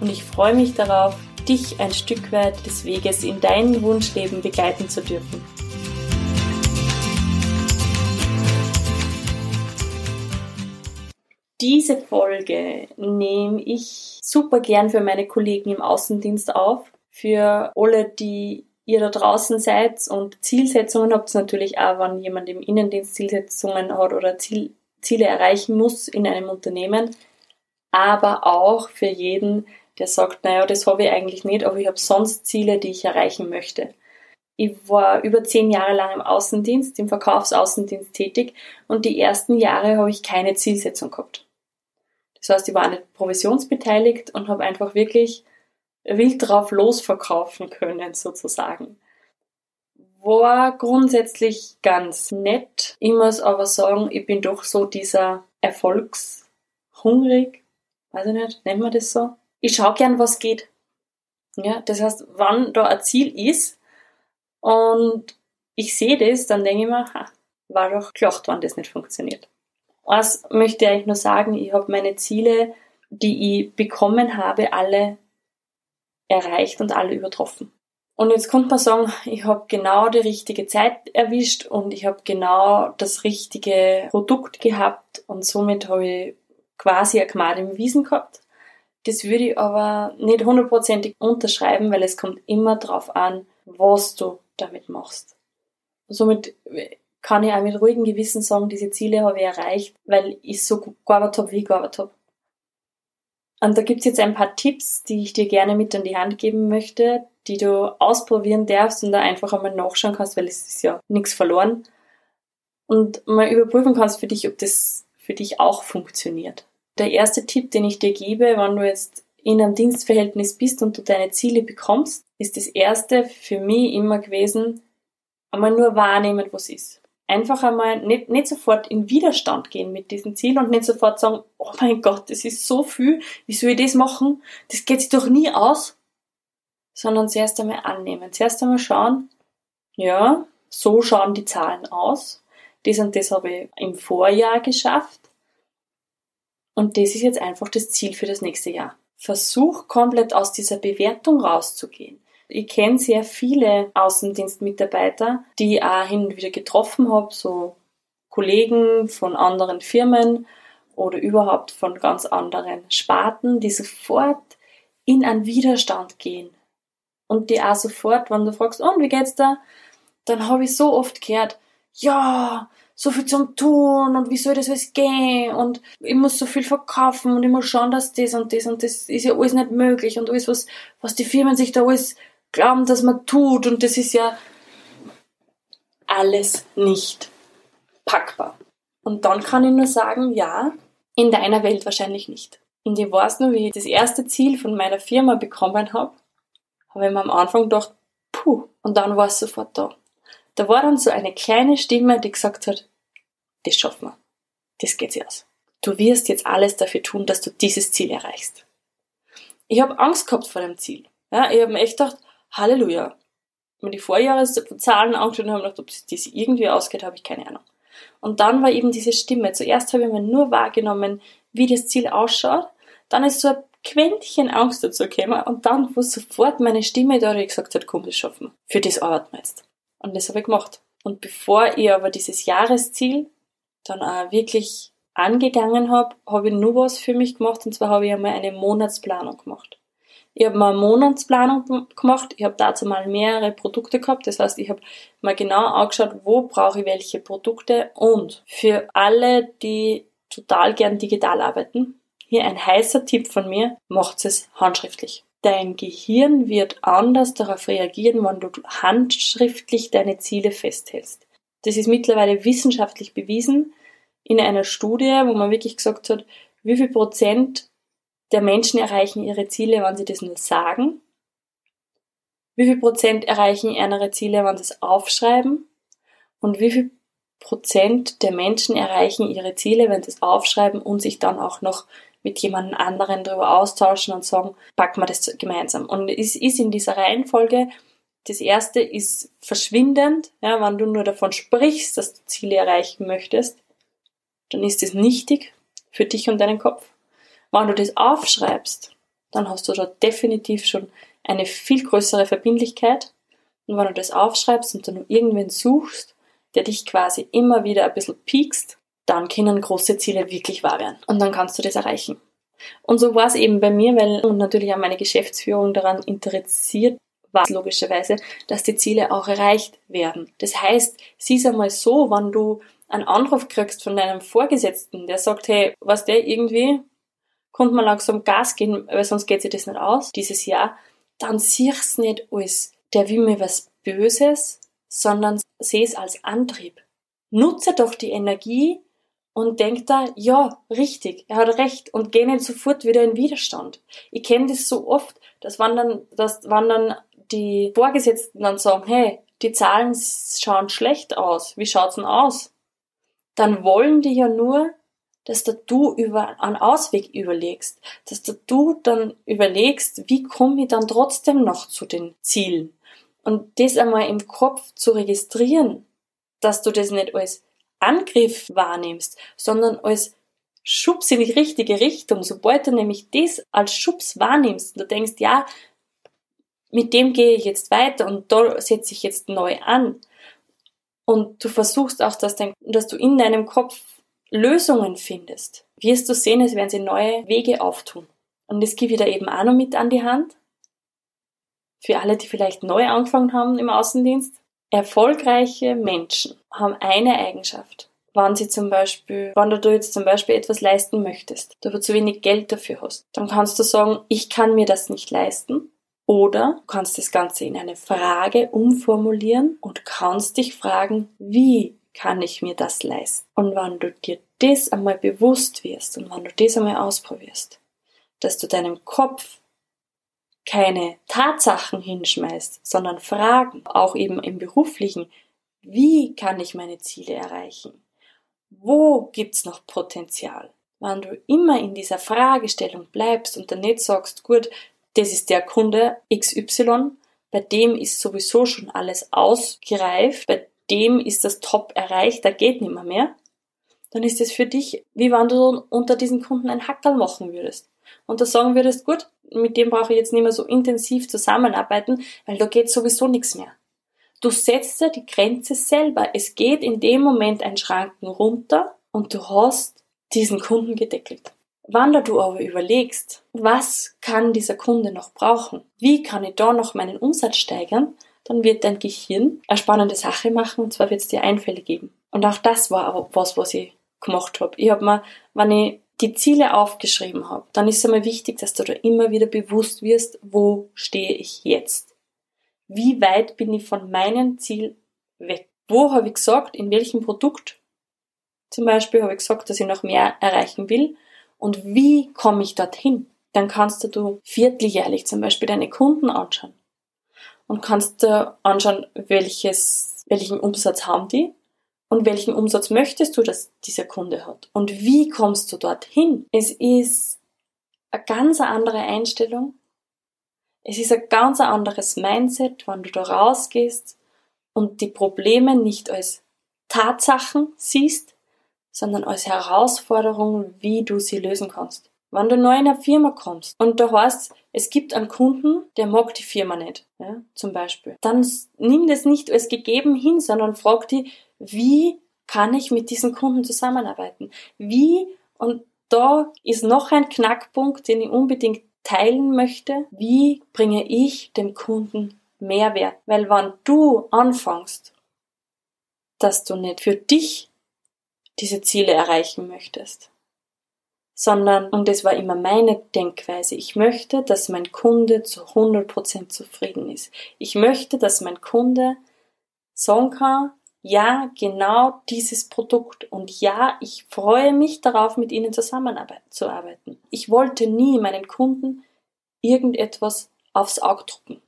und ich freue mich darauf, dich ein Stück weit des Weges in dein Wunschleben begleiten zu dürfen. Diese Folge nehme ich super gern für meine Kollegen im Außendienst auf. Für alle, die ihr da draußen seid und Zielsetzungen habt, natürlich auch, wenn jemand im Innendienst Zielsetzungen hat oder Ziel, Ziele erreichen muss in einem Unternehmen, aber auch für jeden, der sagt, naja, das habe ich eigentlich nicht, aber ich habe sonst Ziele, die ich erreichen möchte. Ich war über zehn Jahre lang im Außendienst, im Verkaufsaußendienst tätig und die ersten Jahre habe ich keine Zielsetzung gehabt. Das heißt, ich war nicht provisionsbeteiligt und habe einfach wirklich wild drauf losverkaufen können, sozusagen. War grundsätzlich ganz nett. Ich muss aber sagen, ich bin doch so dieser Erfolgshungrig, weiß ich nicht, nennt man das so? Ich schaue gern, was geht. Ja, das heißt, wann da ein Ziel ist und ich sehe das, dann denke ich mir, ha, war doch klar, wann das nicht funktioniert. Was möchte ich nur sagen, ich habe meine Ziele, die ich bekommen habe, alle erreicht und alle übertroffen. Und jetzt könnte man sagen, ich habe genau die richtige Zeit erwischt und ich habe genau das richtige Produkt gehabt und somit habe ich quasi ein Gmad im Wiesen gehabt. Das würde ich aber nicht hundertprozentig unterschreiben, weil es kommt immer darauf an, was du damit machst. Somit kann ich auch mit ruhigem Gewissen sagen, diese Ziele habe ich erreicht, weil ich so gearbeitet habe, wie ich gearbeitet habe. Und da gibt's jetzt ein paar Tipps, die ich dir gerne mit an die Hand geben möchte, die du ausprobieren darfst und da einfach einmal nachschauen kannst, weil es ist ja nichts verloren. Und mal überprüfen kannst für dich, ob das für dich auch funktioniert der erste Tipp, den ich dir gebe, wenn du jetzt in einem Dienstverhältnis bist und du deine Ziele bekommst, ist das erste für mich immer gewesen, einmal nur wahrnehmen, was ist. Einfach einmal nicht, nicht sofort in Widerstand gehen mit diesem Ziel und nicht sofort sagen, oh mein Gott, das ist so viel, wie soll ich das machen? Das geht sich doch nie aus. Sondern zuerst einmal annehmen. Zuerst einmal schauen, ja, so schauen die Zahlen aus. Das und das habe ich im Vorjahr geschafft. Und das ist jetzt einfach das Ziel für das nächste Jahr. Versuch komplett aus dieser Bewertung rauszugehen. Ich kenne sehr viele Außendienstmitarbeiter, die ich auch hin und wieder getroffen habe, so Kollegen von anderen Firmen oder überhaupt von ganz anderen Sparten, die sofort in einen Widerstand gehen. Und die auch sofort, wenn du fragst, und wie geht's da? Dann habe ich so oft gehört, ja, so viel zum Tun und wie soll das alles gehen und ich muss so viel verkaufen und ich muss schauen, dass das und das und das ist ja alles nicht möglich und alles, was, was die Firmen sich da alles glauben, dass man tut und das ist ja alles nicht packbar. Und dann kann ich nur sagen, ja, in deiner Welt wahrscheinlich nicht. Und ich weiß nur, wie ich das erste Ziel von meiner Firma bekommen habe, habe ich mir am Anfang gedacht, puh, und dann war es sofort da. Da war dann so eine kleine Stimme, die gesagt hat, das schaffen wir. Das geht sich aus. Du wirst jetzt alles dafür tun, dass du dieses Ziel erreichst. Ich habe Angst gehabt vor dem Ziel. Ja, ich habe mir echt gedacht, Halleluja. Wenn die Vorjahreszahlen angeschaut und habe gedacht, ob das irgendwie ausgeht, habe ich keine Ahnung. Und dann war eben diese Stimme. Zuerst habe ich mir nur wahrgenommen, wie das Ziel ausschaut. Dann ist so ein Quäntchen Angst dazu gekommen und dann, wo sofort meine Stimme da gesagt hat, komm, das schaffen wir. Für das arbeiten wir jetzt. Und das habe ich gemacht. Und bevor ich aber dieses Jahresziel dann auch wirklich angegangen habe, habe ich nur was für mich gemacht und zwar habe ich einmal eine Monatsplanung gemacht. Ich habe mal eine Monatsplanung gemacht, ich habe dazu mal mehrere Produkte gehabt, das heißt, ich habe mal genau angeschaut, wo brauche ich welche Produkte und für alle, die total gern digital arbeiten, hier ein heißer Tipp von mir, macht es handschriftlich. Dein Gehirn wird anders darauf reagieren, wenn du handschriftlich deine Ziele festhältst. Das ist mittlerweile wissenschaftlich bewiesen in einer Studie, wo man wirklich gesagt hat, wie viel Prozent der Menschen erreichen ihre Ziele, wenn sie das nur sagen? Wie viel Prozent erreichen ihre Ziele, wenn sie es aufschreiben? Und wie viel Prozent der Menschen erreichen ihre Ziele, wenn sie es aufschreiben und sich dann auch noch mit jemand anderen darüber austauschen und sagen, packen wir das gemeinsam. Und es ist in dieser Reihenfolge, das erste ist verschwindend, ja, wenn du nur davon sprichst, dass du Ziele erreichen möchtest, dann ist es nichtig für dich und deinen Kopf. Wenn du das aufschreibst, dann hast du da definitiv schon eine viel größere Verbindlichkeit. Und wenn du das aufschreibst und dann irgendwen suchst, der dich quasi immer wieder ein bisschen piekst, dann können große Ziele wirklich wahr werden. Und dann kannst du das erreichen. Und so war es eben bei mir, weil natürlich auch meine Geschäftsführung daran interessiert war, logischerweise, dass die Ziele auch erreicht werden. Das heißt, sieh einmal so, wenn du einen Anruf kriegst von deinem Vorgesetzten, der sagt, hey, was der irgendwie, kommt mal langsam Gas gehen, weil sonst geht sich das nicht aus, dieses Jahr, dann sieh's nicht als, der will mir was Böses, sondern seh es als Antrieb. Nutze doch die Energie und denk da, ja, richtig, er hat recht und geh nicht sofort wieder in Widerstand. Ich kenne das so oft, dass wenn dann, dass wenn dann die Vorgesetzten dann sagen, hey, die Zahlen schauen schlecht aus, wie schaut's denn aus? Dann wollen die ja nur, dass du über einen Ausweg überlegst, dass du dann überlegst, wie komme ich dann trotzdem noch zu den Zielen. Und das einmal im Kopf zu registrieren, dass du das nicht als Angriff wahrnimmst, sondern als Schubs in die richtige Richtung. Sobald du nämlich das als Schubs wahrnimmst und du denkst, ja, mit dem gehe ich jetzt weiter und da setze ich jetzt neu an. Und du versuchst auch, dass, dein, dass du in deinem Kopf Lösungen findest, wirst du sehen, es werden sie neue Wege auftun. Und das gebe ich da eben auch noch mit an die Hand. Für alle, die vielleicht neu angefangen haben im Außendienst. Erfolgreiche Menschen haben eine Eigenschaft. Wenn sie zum Beispiel, wenn du jetzt zum Beispiel etwas leisten möchtest, du aber zu wenig Geld dafür hast, dann kannst du sagen, ich kann mir das nicht leisten. Oder du kannst das Ganze in eine Frage umformulieren und kannst dich fragen, wie kann ich mir das leisten? Und wenn du dir das einmal bewusst wirst und wenn du das einmal ausprobierst, dass du deinem Kopf keine Tatsachen hinschmeißt, sondern Fragen, auch eben im beruflichen, wie kann ich meine Ziele erreichen? Wo gibt's noch Potenzial? Wenn du immer in dieser Fragestellung bleibst und dann nicht sagst, gut, das ist der Kunde XY, bei dem ist sowieso schon alles ausgereift, bei dem ist das Top erreicht, da geht nimmer mehr, dann ist es für dich, wie wenn du unter diesen Kunden ein Hackerl machen würdest. Und da sagen würdest, gut, mit dem brauche ich jetzt nicht mehr so intensiv zusammenarbeiten, weil da geht sowieso nichts mehr. Du setzt dir die Grenze selber. Es geht in dem Moment ein Schranken runter und du hast diesen Kunden gedeckelt. Wann du aber überlegst, was kann dieser Kunde noch brauchen? Wie kann ich da noch meinen Umsatz steigern? Dann wird dein Gehirn eine spannende Sache machen und zwar wird es dir Einfälle geben. Und auch das war aber was, was ich gemacht habe. Ich habe mir, wenn ich die Ziele aufgeschrieben habe, dann ist es einmal wichtig, dass du da immer wieder bewusst wirst, wo stehe ich jetzt? Wie weit bin ich von meinem Ziel weg? Wo habe ich gesagt, in welchem Produkt zum Beispiel habe ich gesagt, dass ich noch mehr erreichen will und wie komme ich dorthin? Dann kannst du vierteljährlich zum Beispiel deine Kunden anschauen und kannst dir anschauen, welches, welchen Umsatz haben die und welchen Umsatz möchtest du, dass dieser Kunde hat? Und wie kommst du dorthin? Es ist eine ganz andere Einstellung. Es ist ein ganz anderes Mindset, wenn du da rausgehst und die Probleme nicht als Tatsachen siehst, sondern als Herausforderung, wie du sie lösen kannst. Wenn du neu in eine Firma kommst und du heißt, es gibt einen Kunden, der mag die Firma nicht, ja, zum Beispiel, dann nimm das nicht als gegeben hin, sondern frag dich, wie kann ich mit diesen Kunden zusammenarbeiten? Wie, und da ist noch ein Knackpunkt, den ich unbedingt teilen möchte, wie bringe ich dem Kunden Mehrwert? Weil wenn du anfängst, dass du nicht für dich diese Ziele erreichen möchtest, sondern, und das war immer meine Denkweise, ich möchte, dass mein Kunde zu 100% zufrieden ist. Ich möchte, dass mein Kunde sagen kann, ja, genau dieses Produkt. Und ja, ich freue mich darauf, mit ihnen zusammenzuarbeiten. Ich wollte nie meinen Kunden irgendetwas aufs Auge drucken.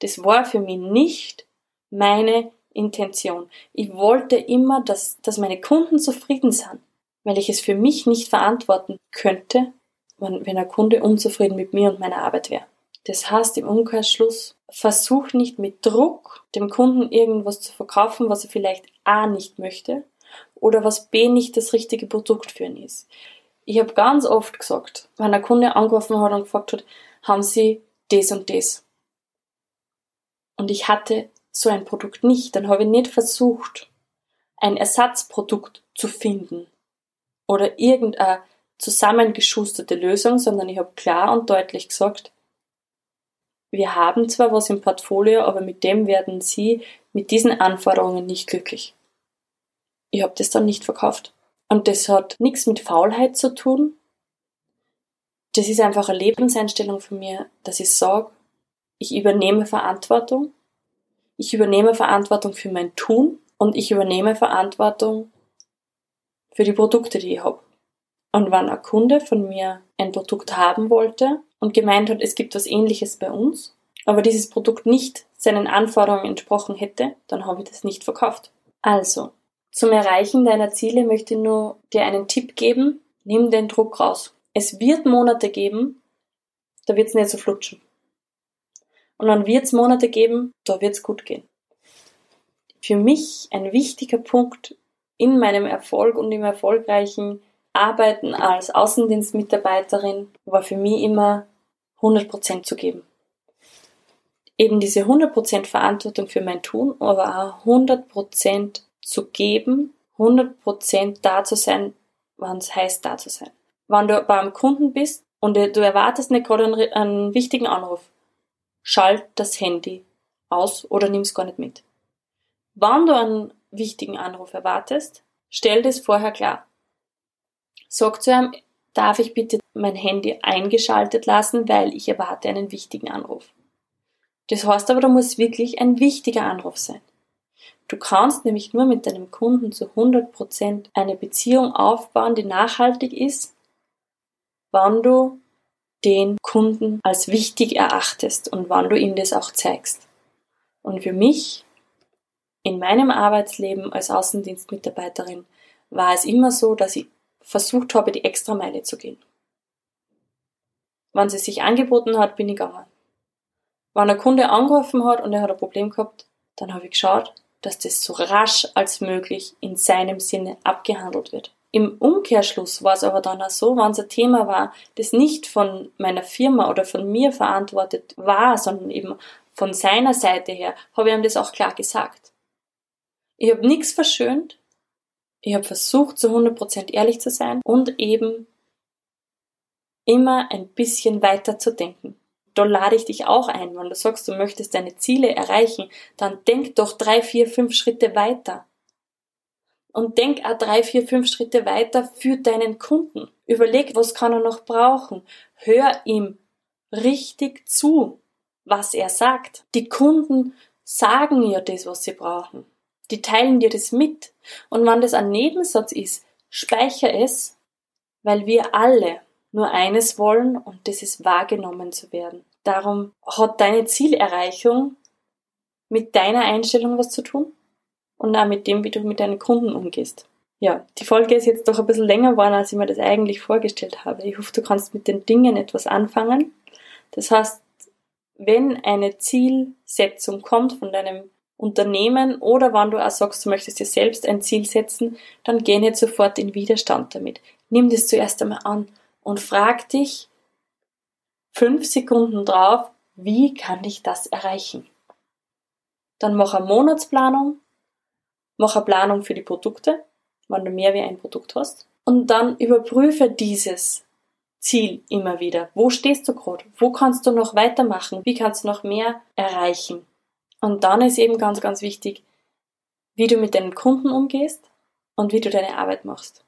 Das war für mich nicht meine Intention. Ich wollte immer, dass, dass meine Kunden zufrieden sind, weil ich es für mich nicht verantworten könnte, wenn, wenn ein Kunde unzufrieden mit mir und meiner Arbeit wäre. Das heißt im Umkehrschluss, versuch nicht mit Druck dem Kunden irgendwas zu verkaufen, was er vielleicht A nicht möchte oder was B nicht das richtige Produkt für ihn ist. Ich habe ganz oft gesagt, wenn ein Kunde angerufen hat und gefragt hat, haben Sie das und das? Und ich hatte so ein Produkt nicht, dann habe ich nicht versucht, ein Ersatzprodukt zu finden oder irgendeine zusammengeschusterte Lösung, sondern ich habe klar und deutlich gesagt, wir haben zwar was im Portfolio, aber mit dem werden Sie mit diesen Anforderungen nicht glücklich. Ich habe das dann nicht verkauft. Und das hat nichts mit Faulheit zu tun. Das ist einfach eine Lebenseinstellung von mir, dass ich sage, ich übernehme Verantwortung. Ich übernehme Verantwortung für mein Tun und ich übernehme Verantwortung für die Produkte, die ich habe. Und wenn ein Kunde von mir ein Produkt haben wollte und gemeint hat, es gibt was ähnliches bei uns, aber dieses Produkt nicht seinen Anforderungen entsprochen hätte, dann habe ich das nicht verkauft. Also, zum Erreichen deiner Ziele möchte ich nur dir einen Tipp geben, nimm den Druck raus. Es wird Monate geben, da wird es nicht so flutschen. Und dann wird es Monate geben, da wird es gut gehen. Für mich ein wichtiger Punkt in meinem Erfolg und im erfolgreichen Arbeiten als Außendienstmitarbeiterin war für mich immer 100% zu geben. Eben diese 100% Verantwortung für mein Tun, aber auch 100% zu geben, 100% da zu sein, wann es heißt, da zu sein. Wenn du beim Kunden bist und du erwartest nicht gerade einen, einen wichtigen Anruf, schalt das Handy aus oder nimm es gar nicht mit. Wenn du einen wichtigen Anruf erwartest, stell das vorher klar. Sag zu ihm, darf ich bitte mein Handy eingeschaltet lassen, weil ich erwarte einen wichtigen Anruf. Das heißt aber, da muss wirklich ein wichtiger Anruf sein. Du kannst nämlich nur mit deinem Kunden zu 100% eine Beziehung aufbauen, die nachhaltig ist, wann du den Kunden als wichtig erachtest und wann du ihm das auch zeigst. Und für mich in meinem Arbeitsleben als Außendienstmitarbeiterin war es immer so, dass ich versucht habe, die extra Meile zu gehen. Wenn sie sich angeboten hat, bin ich gegangen. Wenn ein Kunde angerufen hat und er hat ein Problem gehabt, dann habe ich geschaut, dass das so rasch als möglich in seinem Sinne abgehandelt wird. Im Umkehrschluss war es aber dann auch so, wenn es ein Thema war, das nicht von meiner Firma oder von mir verantwortet war, sondern eben von seiner Seite her, habe ich ihm das auch klar gesagt. Ich habe nichts verschönt, ich habe versucht, zu 100% ehrlich zu sein und eben immer ein bisschen weiter zu denken. Da lade ich dich auch ein, wenn du sagst, du möchtest deine Ziele erreichen, dann denk doch drei, vier, fünf Schritte weiter. Und denk auch drei, vier, fünf Schritte weiter für deinen Kunden. Überleg, was kann er noch brauchen. Hör ihm richtig zu, was er sagt. Die Kunden sagen ja das, was sie brauchen. Die teilen dir das mit. Und wenn das ein Nebensatz ist, speicher es, weil wir alle nur eines wollen und das ist wahrgenommen zu werden. Darum hat deine Zielerreichung mit deiner Einstellung was zu tun und auch mit dem, wie du mit deinen Kunden umgehst. Ja, die Folge ist jetzt doch ein bisschen länger geworden, als ich mir das eigentlich vorgestellt habe. Ich hoffe, du kannst mit den Dingen etwas anfangen. Das heißt, wenn eine Zielsetzung kommt von deinem Unternehmen oder wenn du auch sagst, du möchtest dir selbst ein Ziel setzen, dann geh nicht sofort in Widerstand damit. Nimm das zuerst einmal an und frag dich fünf Sekunden drauf, wie kann ich das erreichen? Dann mach eine Monatsplanung, mach eine Planung für die Produkte, wenn du mehr wie ein Produkt hast, und dann überprüfe dieses Ziel immer wieder. Wo stehst du gerade? Wo kannst du noch weitermachen? Wie kannst du noch mehr erreichen? Und dann ist eben ganz, ganz wichtig, wie du mit deinen Kunden umgehst und wie du deine Arbeit machst.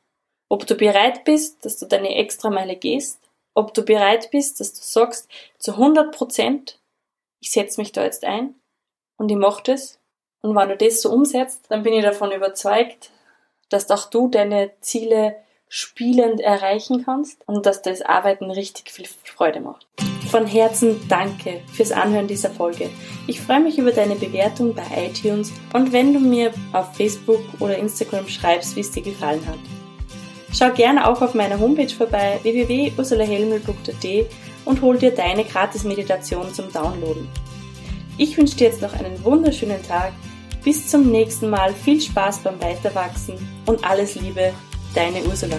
Ob du bereit bist, dass du deine Extrameile gehst, ob du bereit bist, dass du sagst, zu 100 Prozent, ich setze mich da jetzt ein und ich mache das Und wenn du das so umsetzt, dann bin ich davon überzeugt, dass auch du deine Ziele spielend erreichen kannst und dass das Arbeiten richtig viel Freude macht. Von Herzen danke fürs Anhören dieser Folge. Ich freue mich über deine Bewertung bei iTunes und wenn du mir auf Facebook oder Instagram schreibst, wie es dir gefallen hat. Schau gerne auch auf meiner Homepage vorbei www.ursulahelmel.at und hol dir deine Gratis-Meditation zum Downloaden. Ich wünsche dir jetzt noch einen wunderschönen Tag. Bis zum nächsten Mal. Viel Spaß beim Weiterwachsen und alles Liebe, deine Ursula.